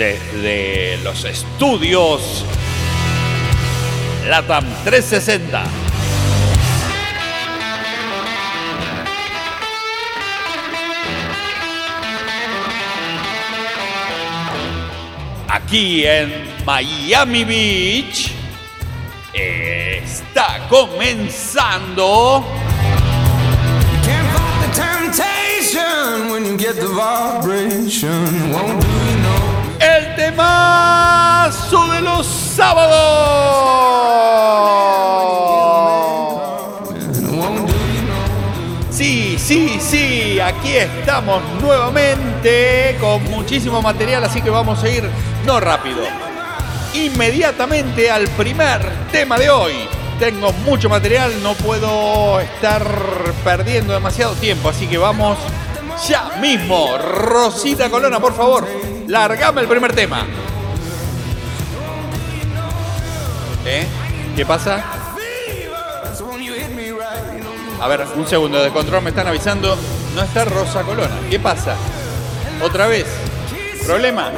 desde los estudios LATAM 360. Aquí en Miami Beach está comenzando when you get the vibration. Temazo de los sábados. Sí, sí, sí, aquí estamos nuevamente con muchísimo material, así que vamos a ir no rápido. Inmediatamente al primer tema de hoy. Tengo mucho material, no puedo estar perdiendo demasiado tiempo, así que vamos ya mismo. Rosita Colona, por favor, largame el primer tema. ¿Eh? ¿Qué pasa? A ver, un segundo de control, me están avisando. No está Rosa Colona. ¿Qué pasa? ¿Otra vez? ¿Problema?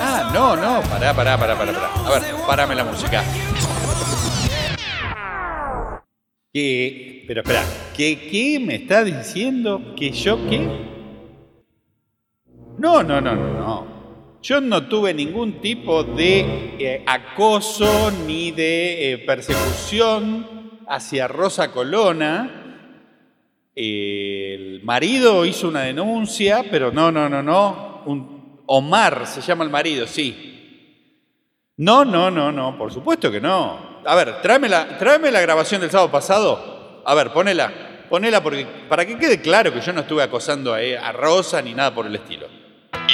Ah, no, no. Pará, pará, pará, pará, pará. A ver, parame la música. ¿Qué? Pero espera, ¿qué, ¿qué me está diciendo? ¿Que yo qué? No, no, no, no, no. Yo no tuve ningún tipo de eh, acoso ni de eh, persecución hacia Rosa Colona. El marido hizo una denuncia, pero no, no, no, no. Omar se llama el marido, sí. No, no, no, no, por supuesto que no. A ver, tráeme la, tráeme la grabación del sábado pasado. A ver, ponela, ponela porque, para que quede claro que yo no estuve acosando a, a Rosa ni nada por el estilo.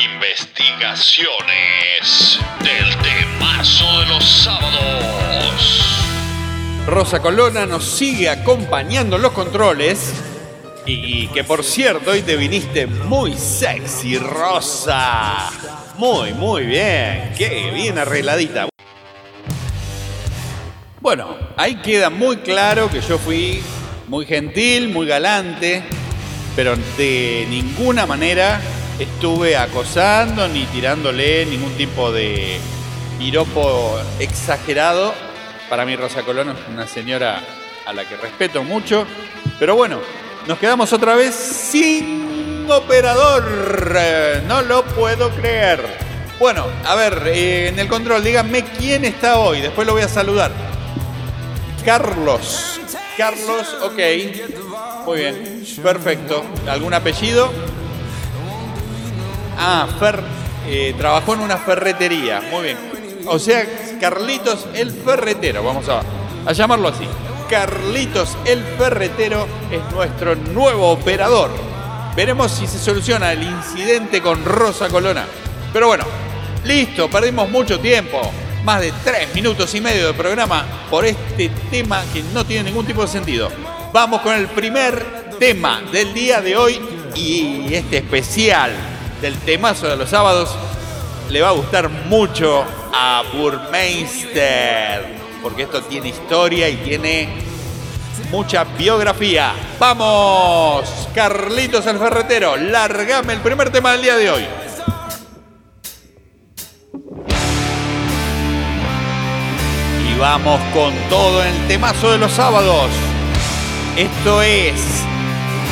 Investigaciones del temazo de los sábados. Rosa Colona nos sigue acompañando en los controles. Y que por cierto, hoy te viniste muy sexy, Rosa. Muy, muy bien. Qué bien arregladita. Bueno, ahí queda muy claro que yo fui muy gentil, muy galante, pero de ninguna manera estuve acosando ni tirándole ningún tipo de piropo exagerado. Para mí Rosa Colón es una señora a la que respeto mucho, pero bueno, nos quedamos otra vez sin operador. No lo puedo creer. Bueno, a ver, eh, en el control, díganme quién está hoy. Después lo voy a saludar. Carlos. Carlos, ok. Muy bien, perfecto. ¿Algún apellido? Ah, Fer, eh, trabajó en una ferretería. Muy bien. O sea, Carlitos el Ferretero, vamos a, a llamarlo así. Carlitos el Ferretero es nuestro nuevo operador. Veremos si se soluciona el incidente con Rosa Colona. Pero bueno, listo, perdimos mucho tiempo. Más de tres minutos y medio de programa por este tema que no tiene ningún tipo de sentido. Vamos con el primer tema del día de hoy y este especial del temazo de los sábados le va a gustar mucho a Burmeister, porque esto tiene historia y tiene mucha biografía. ¡Vamos! Carlitos el Ferretero, largame el primer tema del día de hoy. Y vamos con todo en el temazo de los sábados. Esto es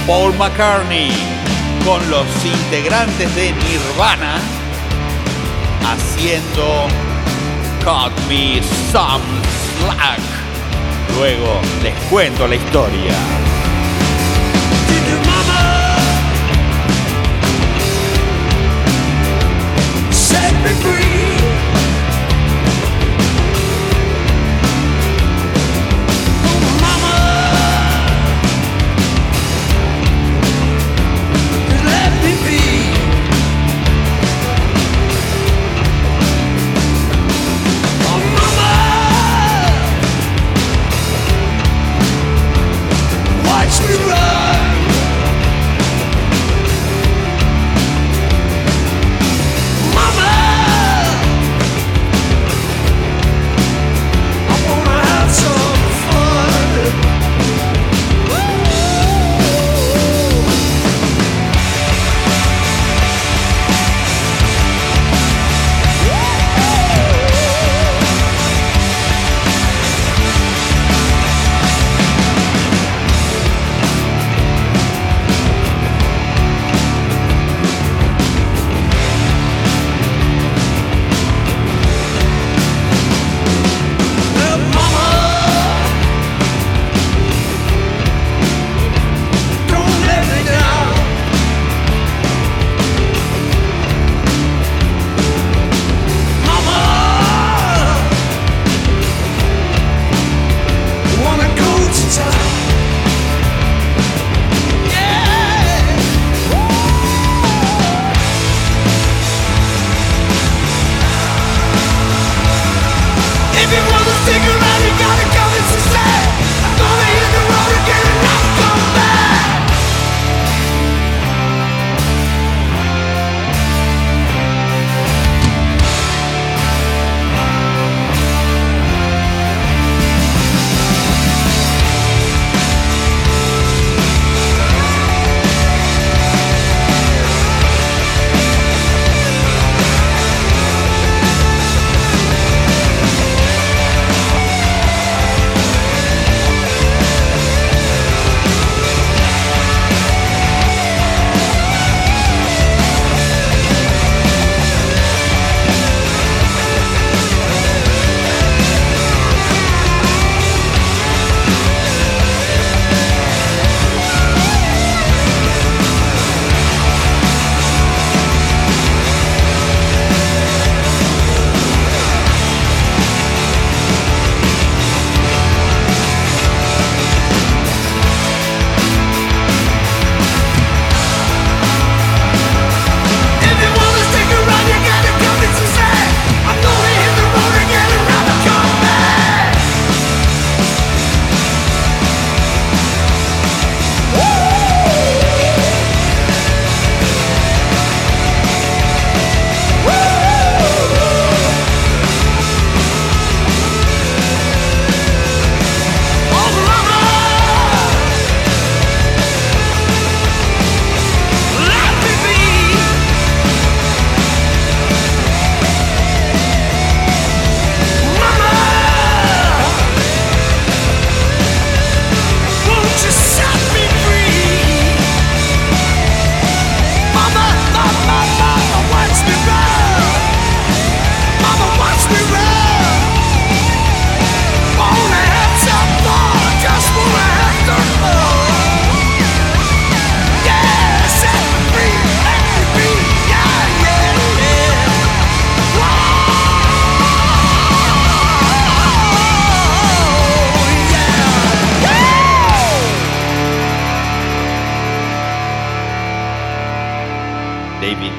Paul McCartney con los integrantes de Nirvana haciendo Cut Me Some Slack. Luego les cuento la historia.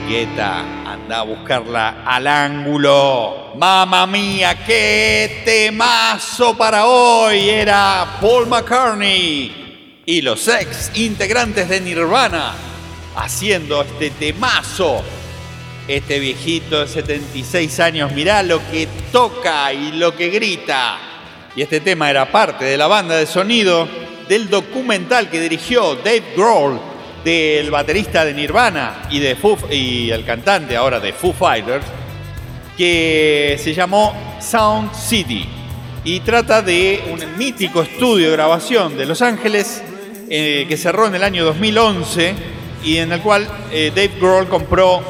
Guetta. Anda a buscarla al ángulo. Mamma mía, qué temazo para hoy. Era Paul McCartney y los ex integrantes de Nirvana haciendo este temazo. Este viejito de 76 años, mirá lo que toca y lo que grita. Y este tema era parte de la banda de sonido del documental que dirigió Dave Grohl del baterista de Nirvana y, de Foo, y el cantante ahora de Foo Fighters, que se llamó Sound City. Y trata de un mítico estudio de grabación de Los Ángeles eh, que cerró en el año 2011 y en el cual eh, Dave Grohl compró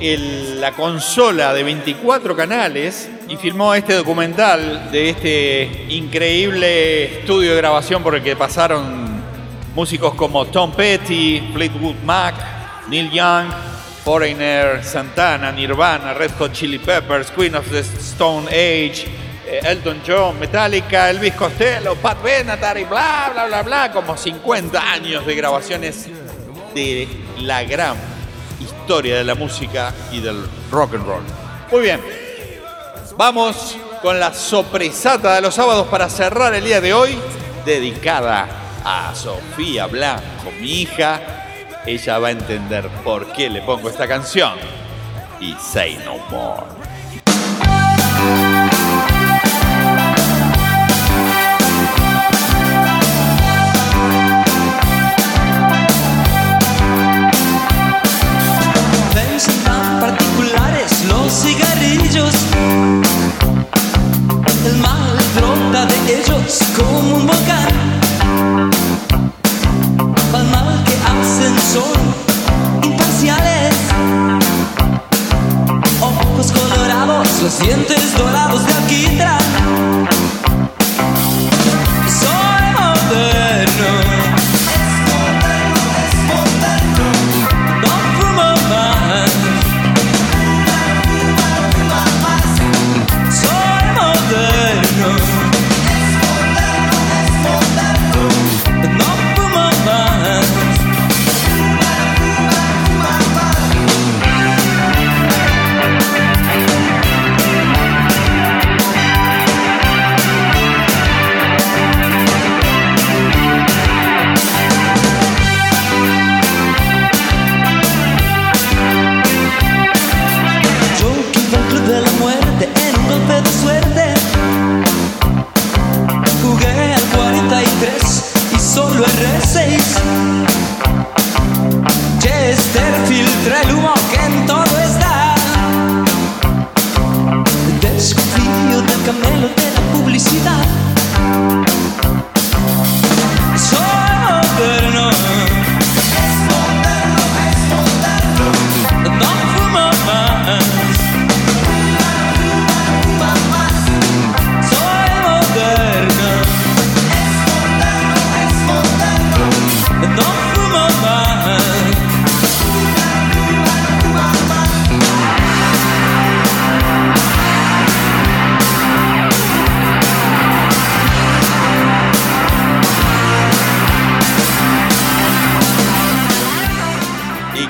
el- la consola de 24 canales y filmó este documental de este increíble estudio de grabación por el que pasaron músicos como Tom Petty, Fleetwood Mac, Neil Young, Foreigner, Santana, Nirvana, Red Hot Chili Peppers, Queen of the Stone Age, eh, Elton John, Metallica, Elvis Costello, Pat Benatar y bla, bla, bla, bla, como 50 años de grabaciones de la gran historia de la música y del rock and roll. Muy bien, vamos con la sopresata de los sábados para cerrar el día de hoy, dedicada a Sofía Blanco, mi hija. Ella va a entender por qué le pongo esta canción. Y Say No More. Tan particulares los cigarrillos. El mal brota de ellos como un volcán. Colorados,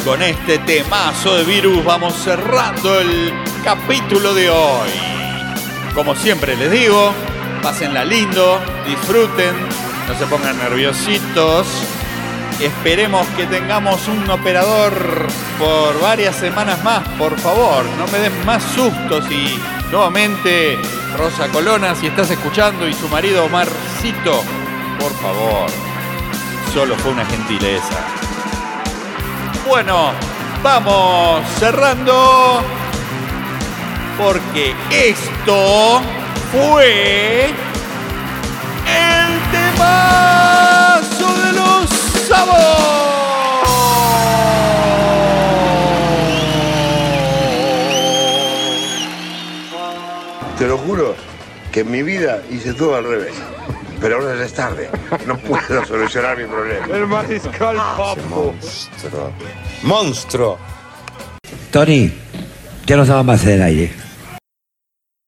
con este temazo de virus vamos cerrando el capítulo de hoy. Como siempre les digo, pásenla lindo, disfruten, no se pongan nerviositos. Esperemos que tengamos un operador por varias semanas más, por favor. No me den más sustos y nuevamente Rosa Colona, si estás escuchando, y su marido Omarcito, por favor. Solo fue una gentileza. Bueno, vamos cerrando. Porque esto fue el temazo de los sábados. Te lo juro que en mi vida hice todo al revés. Pero ahora ya es tarde. No puedo solucionar mi problema. El mariscal Papo. Monstruo. Monstruo. Tony, ya no estaba más en el aire.